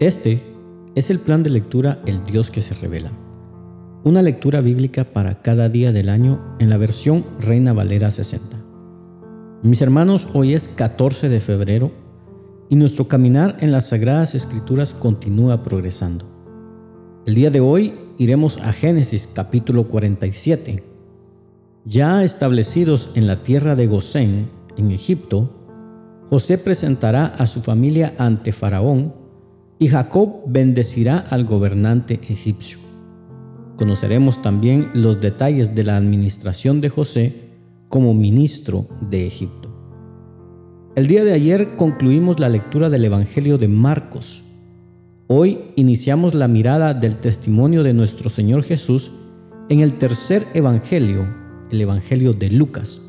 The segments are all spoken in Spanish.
Este es el plan de lectura El Dios que se revela. Una lectura bíblica para cada día del año en la versión Reina Valera 60. Mis hermanos, hoy es 14 de febrero y nuestro caminar en las Sagradas Escrituras continúa progresando. El día de hoy iremos a Génesis capítulo 47. Ya establecidos en la tierra de Gosén, en Egipto, José presentará a su familia ante Faraón y Jacob bendecirá al gobernante egipcio. Conoceremos también los detalles de la administración de José como ministro de Egipto. El día de ayer concluimos la lectura del Evangelio de Marcos. Hoy iniciamos la mirada del testimonio de nuestro Señor Jesús en el tercer Evangelio, el Evangelio de Lucas.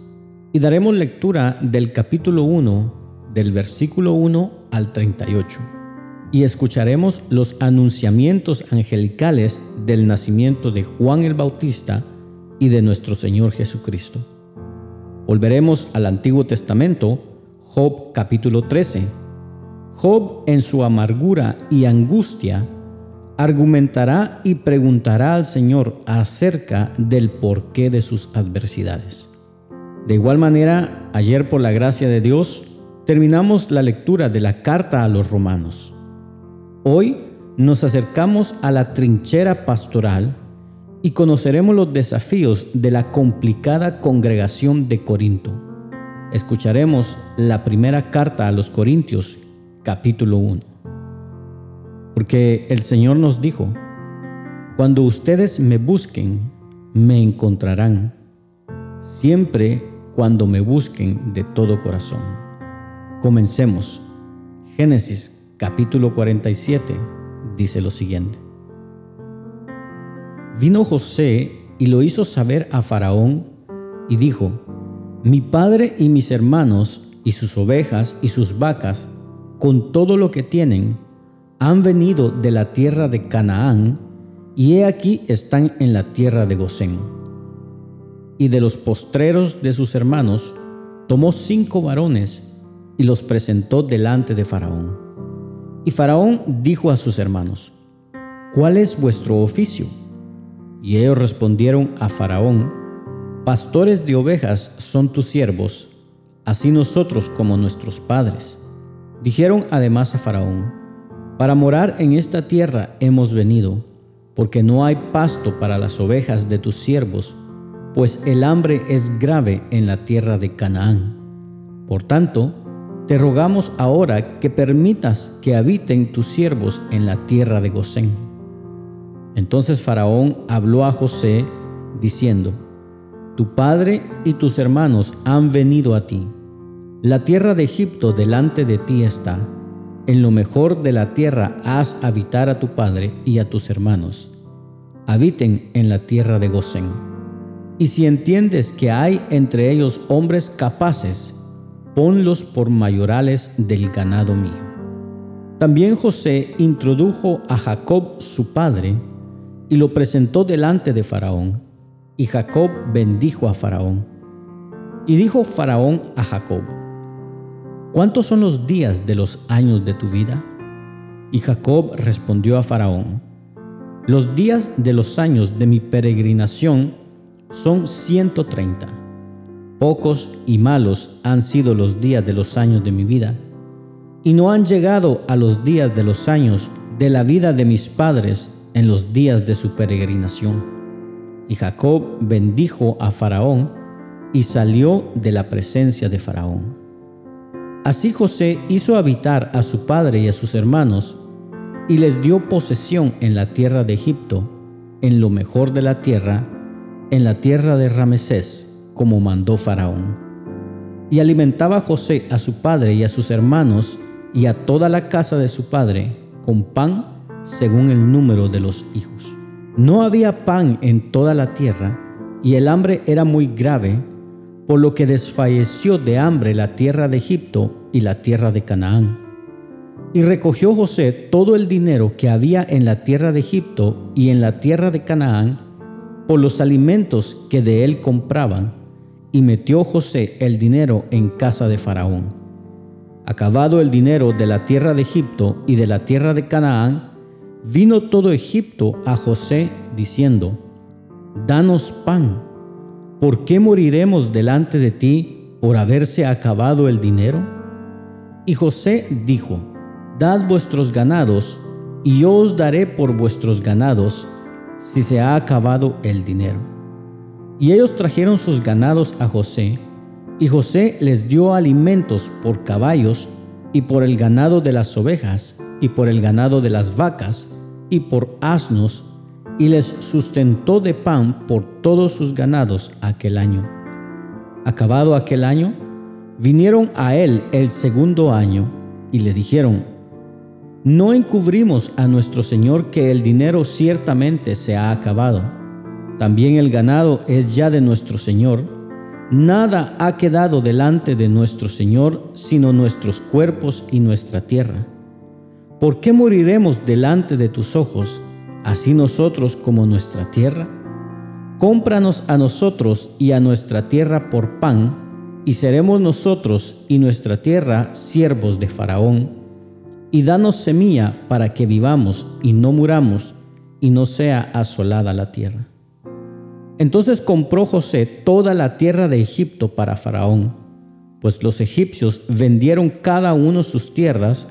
Y daremos lectura del capítulo 1, del versículo 1 al 38. Y escucharemos los anunciamientos angelicales del nacimiento de Juan el Bautista y de nuestro Señor Jesucristo. Volveremos al Antiguo Testamento, Job capítulo 13. Job en su amargura y angustia argumentará y preguntará al Señor acerca del porqué de sus adversidades. De igual manera, ayer por la gracia de Dios, terminamos la lectura de la carta a los romanos. Hoy nos acercamos a la trinchera pastoral y conoceremos los desafíos de la complicada congregación de Corinto. Escucharemos la primera carta a los Corintios, capítulo 1. Porque el Señor nos dijo, cuando ustedes me busquen, me encontrarán, siempre cuando me busquen de todo corazón. Comencemos. Génesis capítulo 47 dice lo siguiente. Vino José y lo hizo saber a Faraón y dijo, Mi padre y mis hermanos y sus ovejas y sus vacas, con todo lo que tienen, han venido de la tierra de Canaán, y he aquí están en la tierra de Gosén. Y de los postreros de sus hermanos, tomó cinco varones y los presentó delante de Faraón. Y Faraón dijo a sus hermanos, ¿cuál es vuestro oficio? Y ellos respondieron a Faraón, Pastores de ovejas son tus siervos, así nosotros como nuestros padres. Dijeron además a Faraón, Para morar en esta tierra hemos venido, porque no hay pasto para las ovejas de tus siervos, pues el hambre es grave en la tierra de Canaán. Por tanto, te rogamos ahora que permitas que habiten tus siervos en la tierra de Gosén. Entonces Faraón habló a José, diciendo, Tu padre y tus hermanos han venido a ti. La tierra de Egipto delante de ti está. En lo mejor de la tierra haz habitar a tu padre y a tus hermanos. Habiten en la tierra de Gosén. Y si entiendes que hay entre ellos hombres capaces, ponlos por mayorales del ganado mío. También José introdujo a Jacob su padre y lo presentó delante de Faraón, y Jacob bendijo a Faraón. Y dijo Faraón a Jacob, ¿cuántos son los días de los años de tu vida? Y Jacob respondió a Faraón, los días de los años de mi peregrinación son ciento treinta. Pocos y malos han sido los días de los años de mi vida, y no han llegado a los días de los años de la vida de mis padres en los días de su peregrinación. Y Jacob bendijo a Faraón y salió de la presencia de Faraón. Así José hizo habitar a su padre y a sus hermanos, y les dio posesión en la tierra de Egipto, en lo mejor de la tierra, en la tierra de Ramesés como mandó Faraón. Y alimentaba José a su padre y a sus hermanos y a toda la casa de su padre con pan según el número de los hijos. No había pan en toda la tierra y el hambre era muy grave, por lo que desfalleció de hambre la tierra de Egipto y la tierra de Canaán. Y recogió José todo el dinero que había en la tierra de Egipto y en la tierra de Canaán por los alimentos que de él compraban y metió José el dinero en casa de Faraón. Acabado el dinero de la tierra de Egipto y de la tierra de Canaán, vino todo Egipto a José diciendo, Danos pan, ¿por qué moriremos delante de ti por haberse acabado el dinero? Y José dijo, Dad vuestros ganados, y yo os daré por vuestros ganados si se ha acabado el dinero. Y ellos trajeron sus ganados a José, y José les dio alimentos por caballos y por el ganado de las ovejas y por el ganado de las vacas y por asnos, y les sustentó de pan por todos sus ganados aquel año. Acabado aquel año, vinieron a él el segundo año y le dijeron, no encubrimos a nuestro Señor que el dinero ciertamente se ha acabado. También el ganado es ya de nuestro Señor Nada ha quedado delante de nuestro Señor sino nuestros cuerpos y nuestra tierra. ¿Por qué moriremos delante de tus ojos, así nosotros como nuestra tierra? Cómpranos a nosotros y a nuestra tierra por pan, y seremos nosotros y nuestra tierra siervos de Faraón. Y danos semilla para que vivamos y no muramos, y no sea asolada la tierra. Entonces compró José toda la tierra de Egipto para Faraón, pues los egipcios vendieron cada uno sus tierras,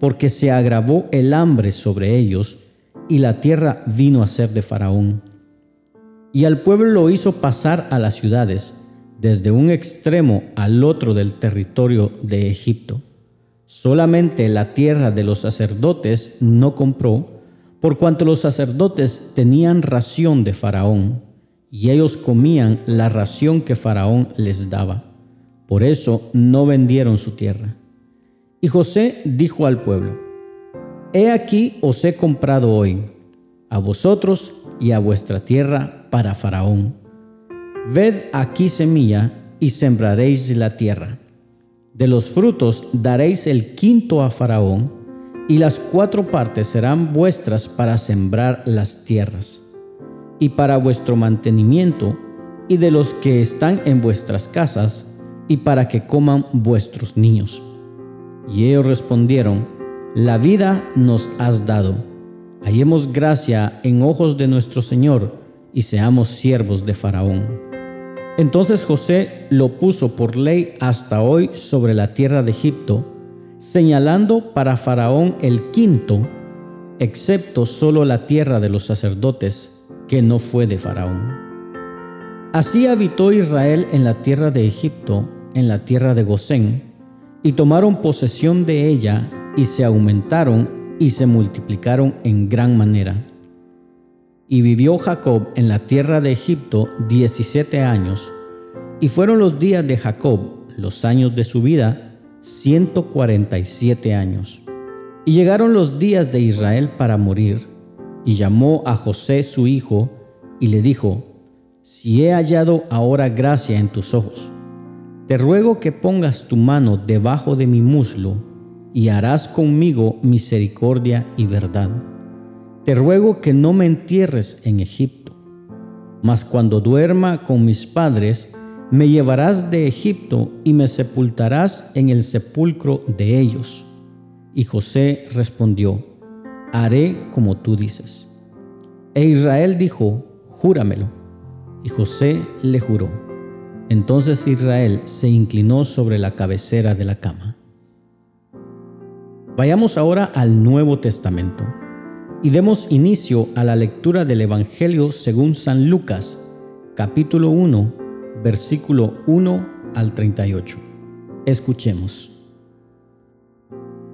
porque se agravó el hambre sobre ellos, y la tierra vino a ser de Faraón. Y al pueblo lo hizo pasar a las ciudades, desde un extremo al otro del territorio de Egipto. Solamente la tierra de los sacerdotes no compró, por cuanto los sacerdotes tenían ración de Faraón y ellos comían la ración que Faraón les daba. Por eso no vendieron su tierra. Y José dijo al pueblo, He aquí os he comprado hoy, a vosotros y a vuestra tierra para Faraón. Ved aquí semilla y sembraréis la tierra. De los frutos daréis el quinto a Faraón, y las cuatro partes serán vuestras para sembrar las tierras y para vuestro mantenimiento y de los que están en vuestras casas y para que coman vuestros niños. Y ellos respondieron, la vida nos has dado, hallemos gracia en ojos de nuestro Señor y seamos siervos de Faraón. Entonces José lo puso por ley hasta hoy sobre la tierra de Egipto, señalando para Faraón el quinto, excepto solo la tierra de los sacerdotes, que no fue de Faraón. Así habitó Israel en la tierra de Egipto, en la tierra de Gosén, y tomaron posesión de ella, y se aumentaron y se multiplicaron en gran manera. Y vivió Jacob en la tierra de Egipto diecisiete años, y fueron los días de Jacob, los años de su vida, ciento cuarenta y siete años. Y llegaron los días de Israel para morir, y llamó a José su hijo y le dijo, si he hallado ahora gracia en tus ojos, te ruego que pongas tu mano debajo de mi muslo y harás conmigo misericordia y verdad. Te ruego que no me entierres en Egipto, mas cuando duerma con mis padres, me llevarás de Egipto y me sepultarás en el sepulcro de ellos. Y José respondió, haré como tú dices. E Israel dijo, júramelo. Y José le juró. Entonces Israel se inclinó sobre la cabecera de la cama. Vayamos ahora al Nuevo Testamento y demos inicio a la lectura del Evangelio según San Lucas, capítulo 1, versículo 1 al 38. Escuchemos.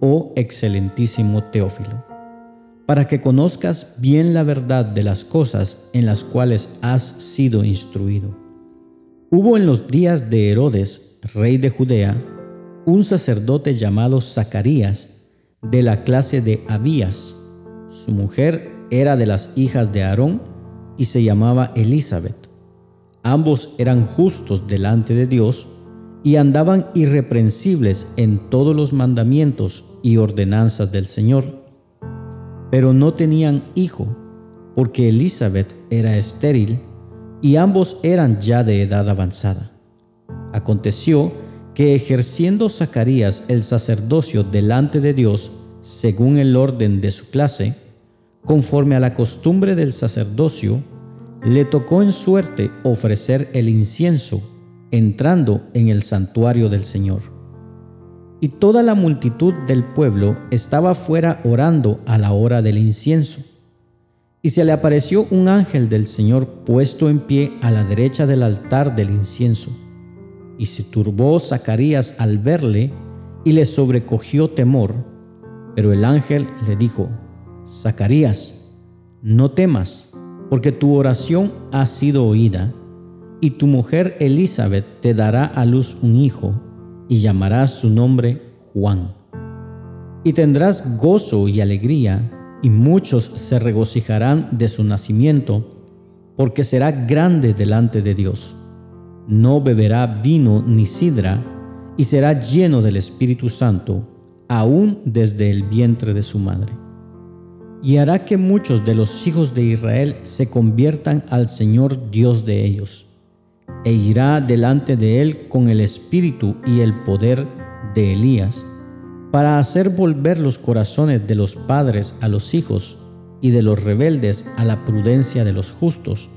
oh excelentísimo Teófilo, para que conozcas bien la verdad de las cosas en las cuales has sido instruido. Hubo en los días de Herodes, rey de Judea, un sacerdote llamado Zacarías, de la clase de Abías. Su mujer era de las hijas de Aarón y se llamaba Elizabeth. Ambos eran justos delante de Dios y andaban irreprensibles en todos los mandamientos y ordenanzas del Señor. Pero no tenían hijo, porque Elizabeth era estéril y ambos eran ya de edad avanzada. Aconteció que ejerciendo Zacarías el sacerdocio delante de Dios, según el orden de su clase, conforme a la costumbre del sacerdocio, le tocó en suerte ofrecer el incienso entrando en el santuario del Señor. Y toda la multitud del pueblo estaba fuera orando a la hora del incienso. Y se le apareció un ángel del Señor puesto en pie a la derecha del altar del incienso. Y se turbó Zacarías al verle y le sobrecogió temor. Pero el ángel le dijo, Zacarías, no temas, porque tu oración ha sido oída, y tu mujer Elizabeth te dará a luz un hijo, y llamarás su nombre Juan. Y tendrás gozo y alegría, y muchos se regocijarán de su nacimiento, porque será grande delante de Dios. No beberá vino ni sidra, y será lleno del Espíritu Santo, aún desde el vientre de su madre y hará que muchos de los hijos de Israel se conviertan al Señor Dios de ellos, e irá delante de él con el espíritu y el poder de Elías, para hacer volver los corazones de los padres a los hijos y de los rebeldes a la prudencia de los justos,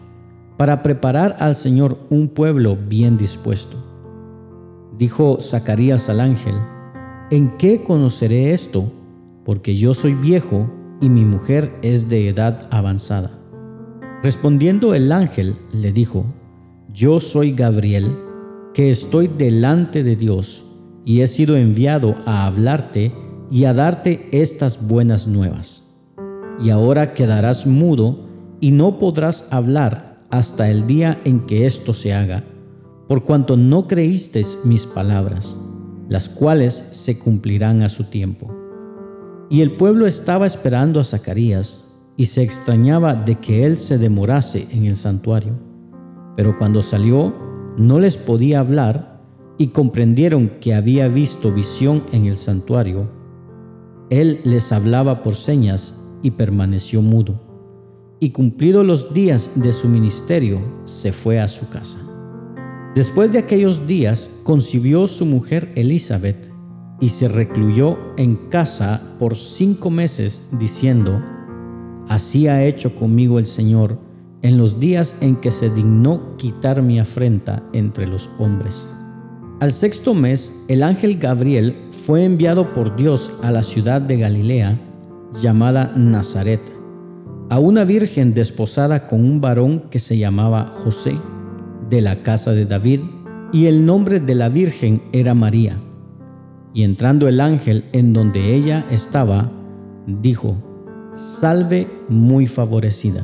para preparar al Señor un pueblo bien dispuesto. Dijo Zacarías al ángel, ¿en qué conoceré esto? Porque yo soy viejo y mi mujer es de edad avanzada. Respondiendo el ángel le dijo, Yo soy Gabriel, que estoy delante de Dios, y he sido enviado a hablarte y a darte estas buenas nuevas. Y ahora quedarás mudo y no podrás hablar hasta el día en que esto se haga, por cuanto no creíste mis palabras, las cuales se cumplirán a su tiempo. Y el pueblo estaba esperando a Zacarías y se extrañaba de que él se demorase en el santuario. Pero cuando salió, no les podía hablar y comprendieron que había visto visión en el santuario. Él les hablaba por señas y permaneció mudo. Y cumplidos los días de su ministerio, se fue a su casa. Después de aquellos días, concibió su mujer Elizabeth y se recluyó en casa por cinco meses diciendo, Así ha hecho conmigo el Señor en los días en que se dignó quitar mi afrenta entre los hombres. Al sexto mes, el ángel Gabriel fue enviado por Dios a la ciudad de Galilea, llamada Nazaret, a una virgen desposada con un varón que se llamaba José, de la casa de David, y el nombre de la virgen era María. Y entrando el ángel en donde ella estaba, dijo, Salve muy favorecida,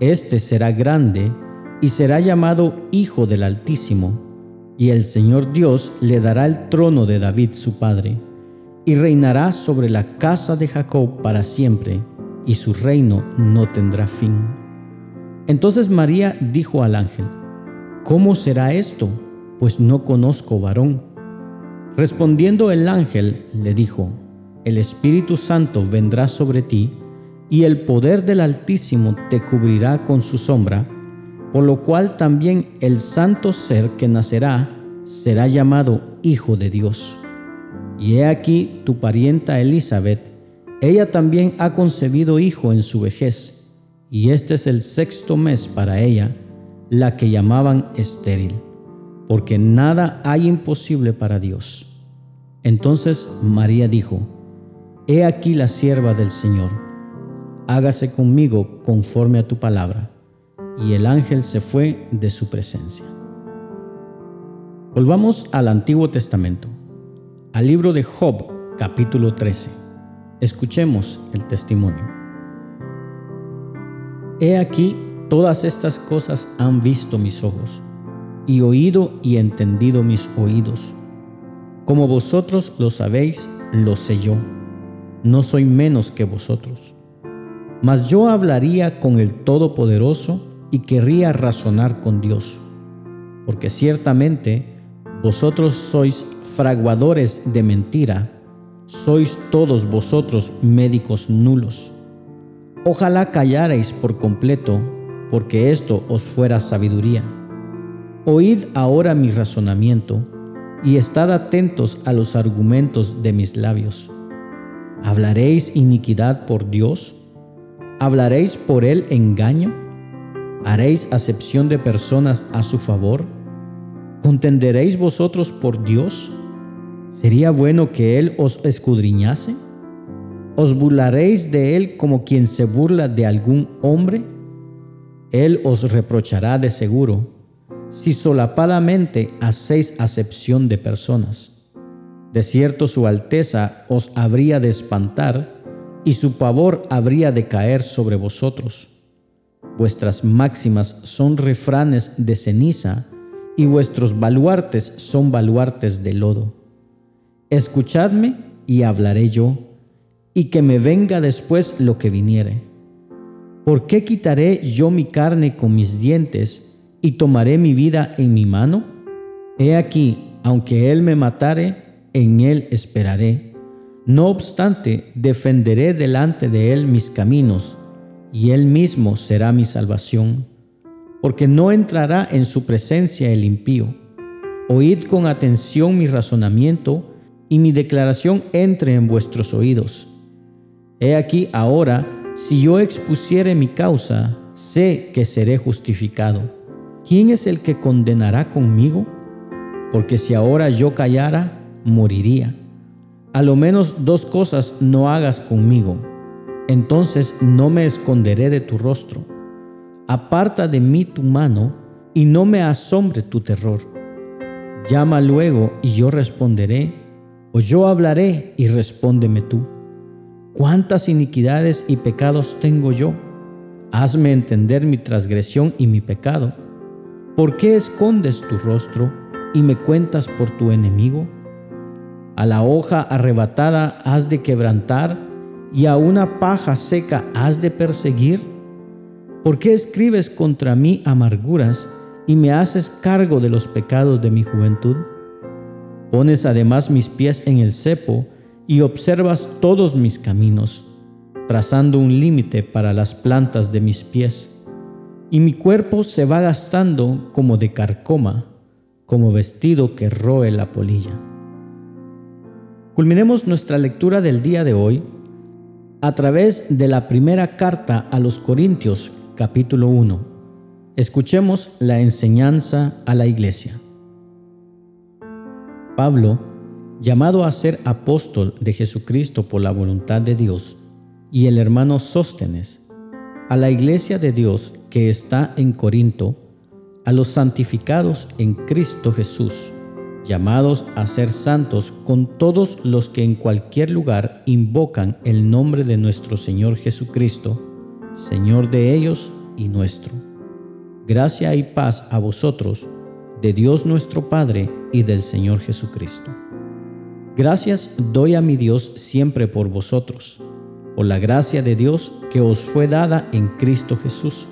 Este será grande y será llamado Hijo del Altísimo, y el Señor Dios le dará el trono de David su padre, y reinará sobre la casa de Jacob para siempre, y su reino no tendrá fin. Entonces María dijo al ángel, ¿Cómo será esto? Pues no conozco varón. Respondiendo el ángel le dijo, El Espíritu Santo vendrá sobre ti, y el poder del Altísimo te cubrirá con su sombra, por lo cual también el santo ser que nacerá será llamado Hijo de Dios. Y he aquí tu parienta Elizabeth, ella también ha concebido hijo en su vejez, y este es el sexto mes para ella, la que llamaban estéril porque nada hay imposible para Dios. Entonces María dijo, He aquí la sierva del Señor, hágase conmigo conforme a tu palabra. Y el ángel se fue de su presencia. Volvamos al Antiguo Testamento, al libro de Job, capítulo 13. Escuchemos el testimonio. He aquí, todas estas cosas han visto mis ojos, y oído y entendido mis oídos. Como vosotros lo sabéis, lo sé yo. No soy menos que vosotros. Mas yo hablaría con el Todopoderoso y querría razonar con Dios. Porque ciertamente vosotros sois fraguadores de mentira, sois todos vosotros médicos nulos. Ojalá callarais por completo, porque esto os fuera sabiduría. Oíd ahora mi razonamiento, y estad atentos a los argumentos de mis labios. ¿Hablaréis iniquidad por Dios? ¿Hablaréis por él engaño? ¿Haréis acepción de personas a su favor? ¿Contenderéis vosotros por Dios? ¿Sería bueno que Él os escudriñase? ¿Os burlaréis de Él como quien se burla de algún hombre? Él os reprochará de seguro si solapadamente hacéis acepción de personas. De cierto su alteza os habría de espantar y su pavor habría de caer sobre vosotros. Vuestras máximas son refranes de ceniza y vuestros baluartes son baluartes de lodo. Escuchadme y hablaré yo y que me venga después lo que viniere. ¿Por qué quitaré yo mi carne con mis dientes y tomaré mi vida en mi mano? He aquí, aunque él me matare, en él esperaré. No obstante, defenderé delante de él mis caminos, y él mismo será mi salvación, porque no entrará en su presencia el impío. Oíd con atención mi razonamiento, y mi declaración entre en vuestros oídos He aquí ahora, si yo expusiere mi causa, sé que seré justificado. ¿Quién es el que condenará conmigo? Porque si ahora yo callara, moriría. A lo menos dos cosas no hagas conmigo. Entonces no me esconderé de tu rostro. Aparta de mí tu mano y no me asombre tu terror. Llama luego y yo responderé, o yo hablaré y respóndeme tú. ¿Cuántas iniquidades y pecados tengo yo? Hazme entender mi transgresión y mi pecado. ¿Por qué escondes tu rostro y me cuentas por tu enemigo? A la hoja arrebatada has de quebrantar y a una paja seca has de perseguir. ¿Por qué escribes contra mí amarguras y me haces cargo de los pecados de mi juventud? Pones además mis pies en el cepo y observas todos mis caminos, trazando un límite para las plantas de mis pies, y mi cuerpo se va gastando como de carcoma, como vestido que roe la polilla. Culminemos nuestra lectura del día de hoy a través de la primera carta a los Corintios, capítulo 1. Escuchemos la enseñanza a la iglesia. Pablo, llamado a ser apóstol de Jesucristo por la voluntad de Dios, y el hermano Sóstenes, a la iglesia de Dios que está en Corinto, a los santificados en Cristo Jesús, llamados a ser santos con todos los que en cualquier lugar invocan el nombre de nuestro Señor Jesucristo, Señor de ellos y nuestro. Gracia y paz a vosotros, de Dios nuestro Padre y del Señor Jesucristo. Gracias doy a mi Dios siempre por vosotros, por la gracia de Dios que os fue dada en Cristo Jesús,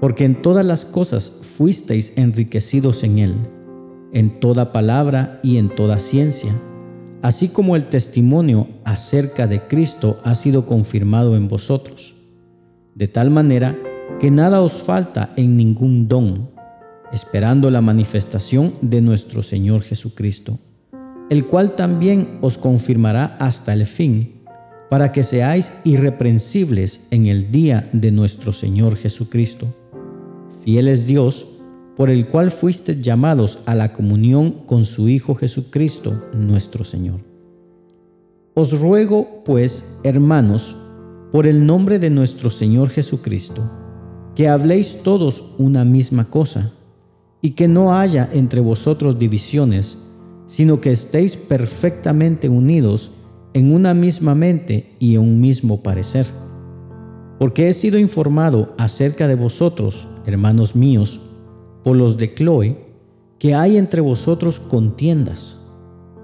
porque en todas las cosas fuisteis enriquecidos en Él, en toda palabra y en toda ciencia, así como el testimonio acerca de Cristo ha sido confirmado en vosotros, de tal manera que nada os falta en ningún don, esperando la manifestación de nuestro Señor Jesucristo el cual también os confirmará hasta el fin, para que seáis irreprensibles en el día de nuestro Señor Jesucristo. Fiel es Dios, por el cual fuisteis llamados a la comunión con su Hijo Jesucristo, nuestro Señor. Os ruego, pues, hermanos, por el nombre de nuestro Señor Jesucristo, que habléis todos una misma cosa, y que no haya entre vosotros divisiones, sino que estéis perfectamente unidos en una misma mente y en un mismo parecer. Porque he sido informado acerca de vosotros, hermanos míos, por los de Chloe, que hay entre vosotros contiendas.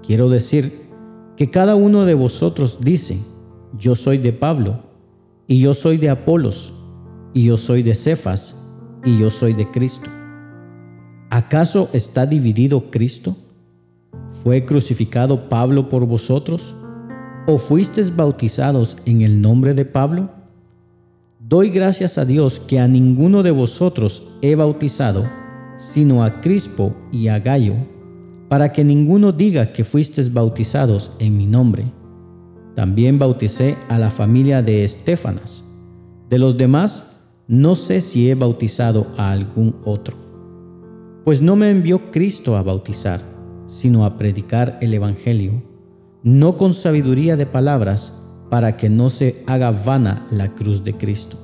Quiero decir que cada uno de vosotros dice, yo soy de Pablo, y yo soy de Apolos, y yo soy de Cefas, y yo soy de Cristo. ¿Acaso está dividido Cristo? ¿Fue crucificado Pablo por vosotros? ¿O fuisteis bautizados en el nombre de Pablo? Doy gracias a Dios que a ninguno de vosotros he bautizado, sino a Crispo y a Gallo, para que ninguno diga que fuisteis bautizados en mi nombre. También bauticé a la familia de Estefanas. De los demás, no sé si he bautizado a algún otro. Pues no me envió Cristo a bautizar, sino a predicar el Evangelio, no con sabiduría de palabras, para que no se haga vana la cruz de Cristo.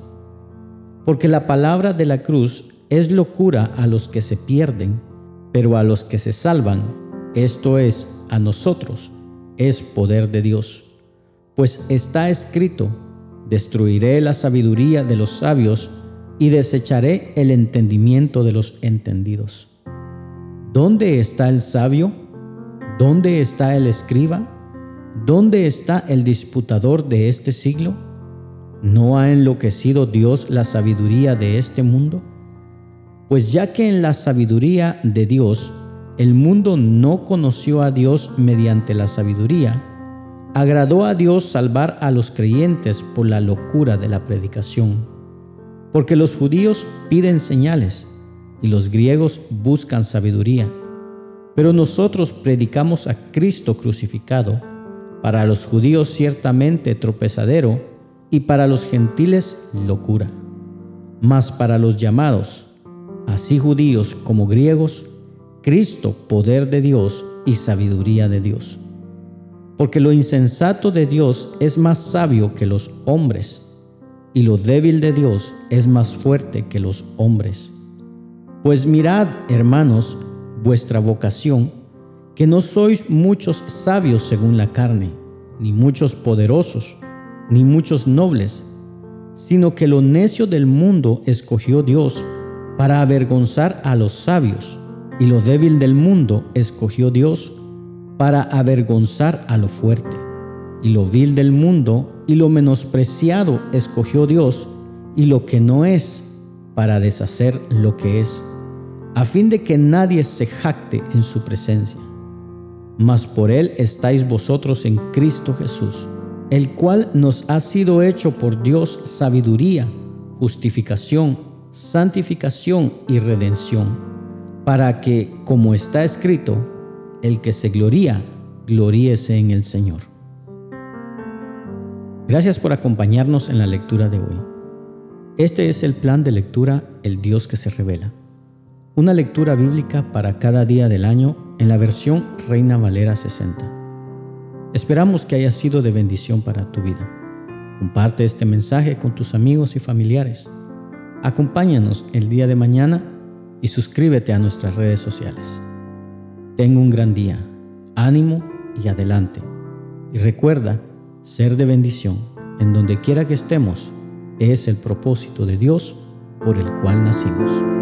Porque la palabra de la cruz es locura a los que se pierden, pero a los que se salvan, esto es, a nosotros, es poder de Dios. Pues está escrito, destruiré la sabiduría de los sabios y desecharé el entendimiento de los entendidos. ¿Dónde está el sabio? ¿Dónde está el escriba? ¿Dónde está el disputador de este siglo? ¿No ha enloquecido Dios la sabiduría de este mundo? Pues ya que en la sabiduría de Dios el mundo no conoció a Dios mediante la sabiduría, agradó a Dios salvar a los creyentes por la locura de la predicación. Porque los judíos piden señales y los griegos buscan sabiduría. Pero nosotros predicamos a Cristo crucificado, para los judíos ciertamente tropezadero y para los gentiles locura. Mas para los llamados, así judíos como griegos, Cristo poder de Dios y sabiduría de Dios. Porque lo insensato de Dios es más sabio que los hombres, y lo débil de Dios es más fuerte que los hombres. Pues mirad, hermanos, vuestra vocación, que no sois muchos sabios según la carne, ni muchos poderosos, ni muchos nobles, sino que lo necio del mundo escogió Dios para avergonzar a los sabios, y lo débil del mundo escogió Dios para avergonzar a lo fuerte, y lo vil del mundo y lo menospreciado escogió Dios, y lo que no es, para deshacer lo que es a fin de que nadie se jacte en su presencia. Mas por él estáis vosotros en Cristo Jesús, el cual nos ha sido hecho por Dios sabiduría, justificación, santificación y redención, para que, como está escrito, el que se gloría, gloríese en el Señor. Gracias por acompañarnos en la lectura de hoy. Este es el plan de lectura El Dios que se revela. Una lectura bíblica para cada día del año en la versión Reina Valera 60. Esperamos que haya sido de bendición para tu vida. Comparte este mensaje con tus amigos y familiares. Acompáñanos el día de mañana y suscríbete a nuestras redes sociales. Tengo un gran día, ánimo y adelante. Y recuerda, ser de bendición en donde quiera que estemos es el propósito de Dios por el cual nacimos.